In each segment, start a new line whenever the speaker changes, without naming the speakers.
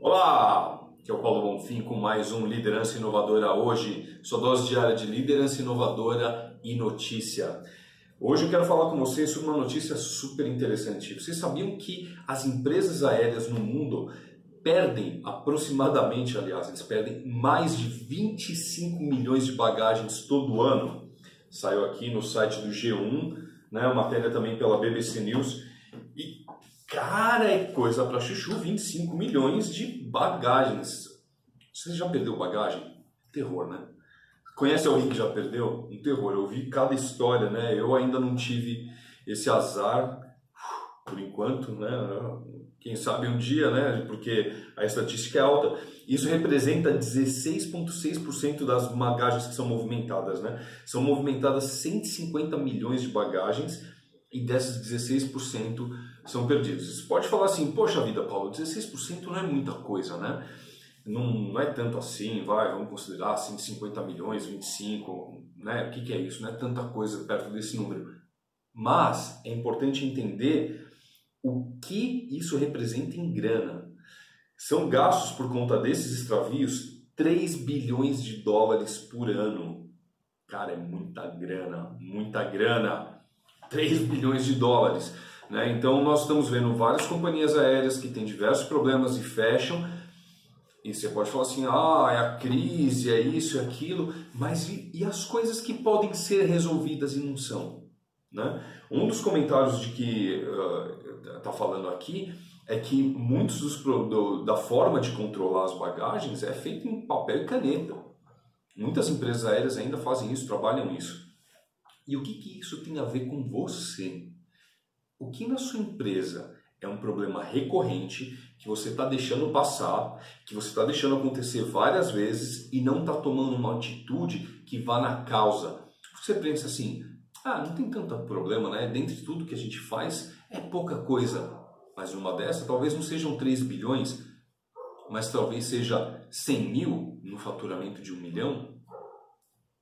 Olá, aqui é o Paulo Bonfim com mais um Liderança Inovadora hoje, sua dose diária de liderança inovadora e notícia. Hoje eu quero falar com vocês sobre uma notícia super interessante. Vocês sabiam que as empresas aéreas no mundo perdem aproximadamente, aliás, eles perdem mais de 25 milhões de bagagens todo ano? Saiu aqui no site do G1, né, matéria também pela BBC News. Cara, é coisa para chuchu, 25 milhões de bagagens. Você já perdeu bagagem? Terror, né? Conhece alguém que já perdeu? Um terror. Eu vi cada história, né? Eu ainda não tive esse azar, por enquanto, né? Quem sabe um dia, né? Porque a estatística é alta. Isso representa 16,6% das bagagens que são movimentadas, né? São movimentadas 150 milhões de bagagens e dessas 16% são perdidos. Você pode falar assim, poxa vida, Paulo, 16% não é muita coisa, né? Não, não é tanto assim, vai, vamos considerar 150 milhões, 25, né? O que, que é isso? Não é tanta coisa perto desse número. Mas é importante entender o que isso representa em grana. São gastos por conta desses extravios 3 bilhões de dólares por ano. Cara, é muita grana, muita grana. 3 bilhões de dólares. Né? Então nós estamos vendo várias companhias aéreas que têm diversos problemas e fecham. E você pode falar assim, ah, é a crise, é isso, é aquilo, mas e, e as coisas que podem ser resolvidas e não são? Né? Um dos comentários de que está uh, falando aqui é que muitos dos do, da forma de controlar as bagagens é feito em papel e caneta. Muitas empresas aéreas ainda fazem isso, trabalham isso. E o que, que isso tem a ver com você? O que na sua empresa é um problema recorrente que você está deixando passar, que você está deixando acontecer várias vezes e não está tomando uma atitude que vá na causa? Você pensa assim, ah, não tem tanto problema, né? Dentre tudo que a gente faz, é pouca coisa. Mas uma dessa talvez não sejam 3 bilhões, mas talvez seja 100 mil no faturamento de um milhão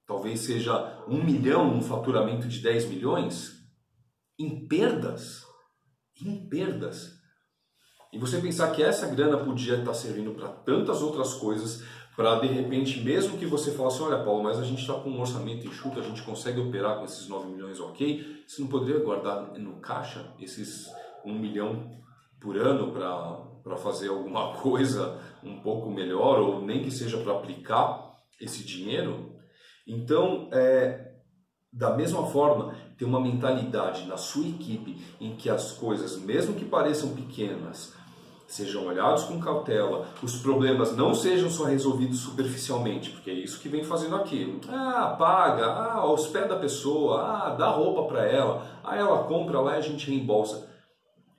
talvez seja um milhão um faturamento de 10 milhões, em perdas. Em perdas. E você pensar que essa grana podia estar servindo para tantas outras coisas, para de repente, mesmo que você falasse, olha Paulo, mas a gente está com um orçamento enxuto, a gente consegue operar com esses 9 milhões ok, você não poderia guardar no caixa esses 1 milhão por ano para fazer alguma coisa um pouco melhor, ou nem que seja para aplicar esse dinheiro? Então, é, da mesma forma, ter uma mentalidade na sua equipe em que as coisas, mesmo que pareçam pequenas, sejam olhados com cautela, os problemas não sejam só resolvidos superficialmente, porque é isso que vem fazendo aqui. Ah, paga, ah, hospeda a pessoa, ah, dá roupa para ela, ah, ela compra lá e a gente reembolsa.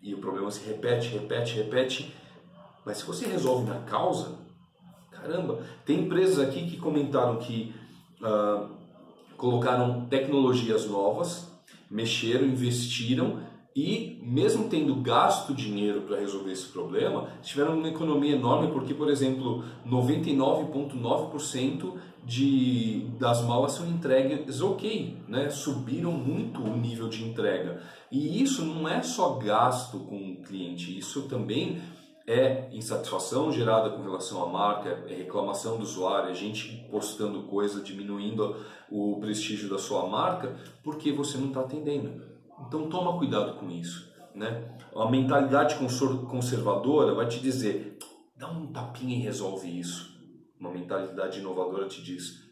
E o problema se repete, repete, repete. Mas se você resolve na causa, caramba, tem empresas aqui que comentaram que uh, colocaram tecnologias novas, mexeram, investiram e, mesmo tendo gasto dinheiro para resolver esse problema, tiveram uma economia enorme, porque, por exemplo, 99,9% de, das malas são entregues ok, né? subiram muito o nível de entrega. E isso não é só gasto com o cliente, isso também é insatisfação gerada com relação à marca, é reclamação do usuário, é gente postando coisa, diminuindo o prestígio da sua marca, porque você não está atendendo. Então toma cuidado com isso. Né? A mentalidade conservadora vai te dizer, dá um tapinha e resolve isso. Uma mentalidade inovadora te diz,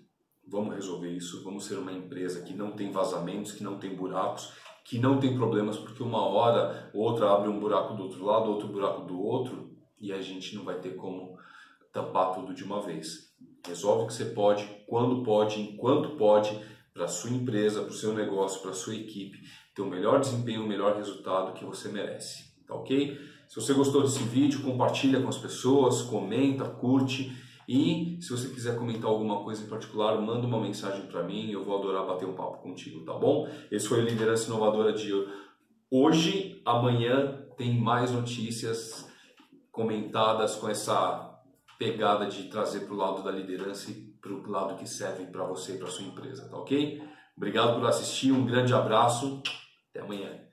vamos resolver isso, vamos ser uma empresa que não tem vazamentos, que não tem buracos, que não tem problemas, porque uma hora outra abre um buraco do outro lado, outro buraco do outro, e a gente não vai ter como tampar tudo de uma vez. Resolve o que você pode, quando pode, enquanto pode, para sua empresa, para o seu negócio, para sua equipe, ter o melhor desempenho, o melhor resultado que você merece. Tá ok? Se você gostou desse vídeo, compartilha com as pessoas, comenta, curte e se você quiser comentar alguma coisa em particular, manda uma mensagem para mim, eu vou adorar bater um papo contigo, tá bom? Esse foi o Liderança Inovadora de hoje. Amanhã tem mais notícias comentadas com essa pegada de trazer para o lado da liderança e para o lado que serve para você e para sua empresa, tá ok? Obrigado por assistir, um grande abraço, até amanhã.